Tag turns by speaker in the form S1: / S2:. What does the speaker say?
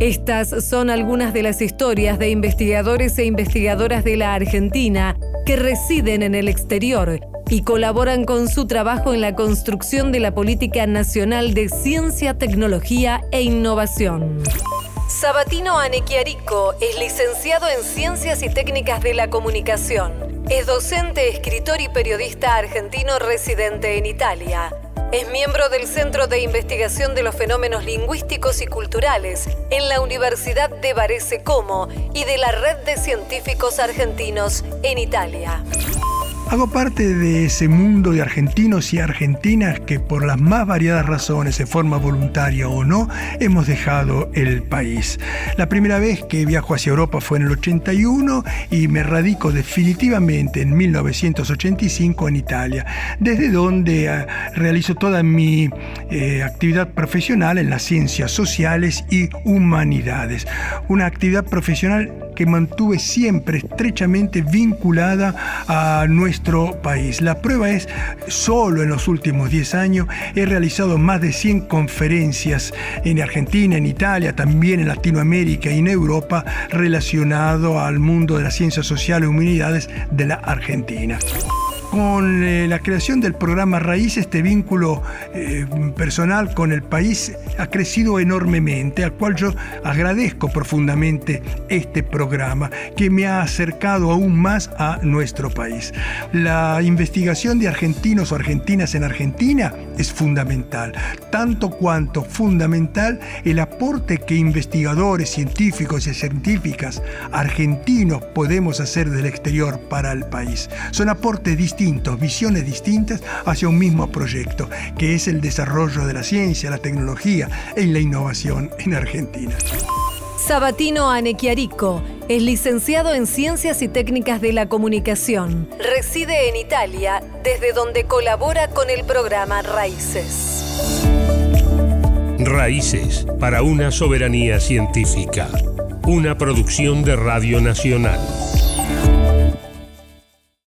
S1: Estas son algunas de las historias de investigadores e investigadoras de la Argentina que residen en el exterior y colaboran con su trabajo en la construcción de la Política Nacional de Ciencia, Tecnología e Innovación. Sabatino Anequiarico es licenciado en Ciencias y Técnicas de la Comunicación. Es docente, escritor y periodista argentino residente en Italia. Es miembro del Centro de Investigación de los Fenómenos Lingüísticos y Culturales en la Universidad de Varese Como y de la Red de Científicos Argentinos en Italia.
S2: Hago parte de ese mundo de argentinos y argentinas que por las más variadas razones, de forma voluntaria o no, hemos dejado el país. La primera vez que viajo hacia Europa fue en el 81 y me radico definitivamente en 1985 en Italia, desde donde eh, realizo toda mi eh, actividad profesional en las ciencias sociales y humanidades. Una actividad profesional que mantuve siempre estrechamente vinculada a nuestro país. La prueba es, solo en los últimos 10 años he realizado más de 100 conferencias en Argentina, en Italia, también en Latinoamérica y en Europa relacionado al mundo de las ciencias sociales y humanidades de la Argentina. Con eh, la creación del programa Raíz, este vínculo eh, personal con el país ha crecido enormemente, al cual yo agradezco profundamente este programa que me ha acercado aún más a nuestro país. La investigación de argentinos o argentinas en Argentina es fundamental, tanto cuanto fundamental el aporte que investigadores, científicos y científicas argentinos podemos hacer del exterior para el país. Son aportes distintos visiones distintas hacia un mismo proyecto, que es el desarrollo de la ciencia, la tecnología y la innovación en Argentina.
S1: Sabatino Anechiarico es licenciado en Ciencias y Técnicas de la Comunicación. Reside en Italia, desde donde colabora con el programa Raíces.
S3: Raíces para una soberanía científica. Una producción de Radio Nacional.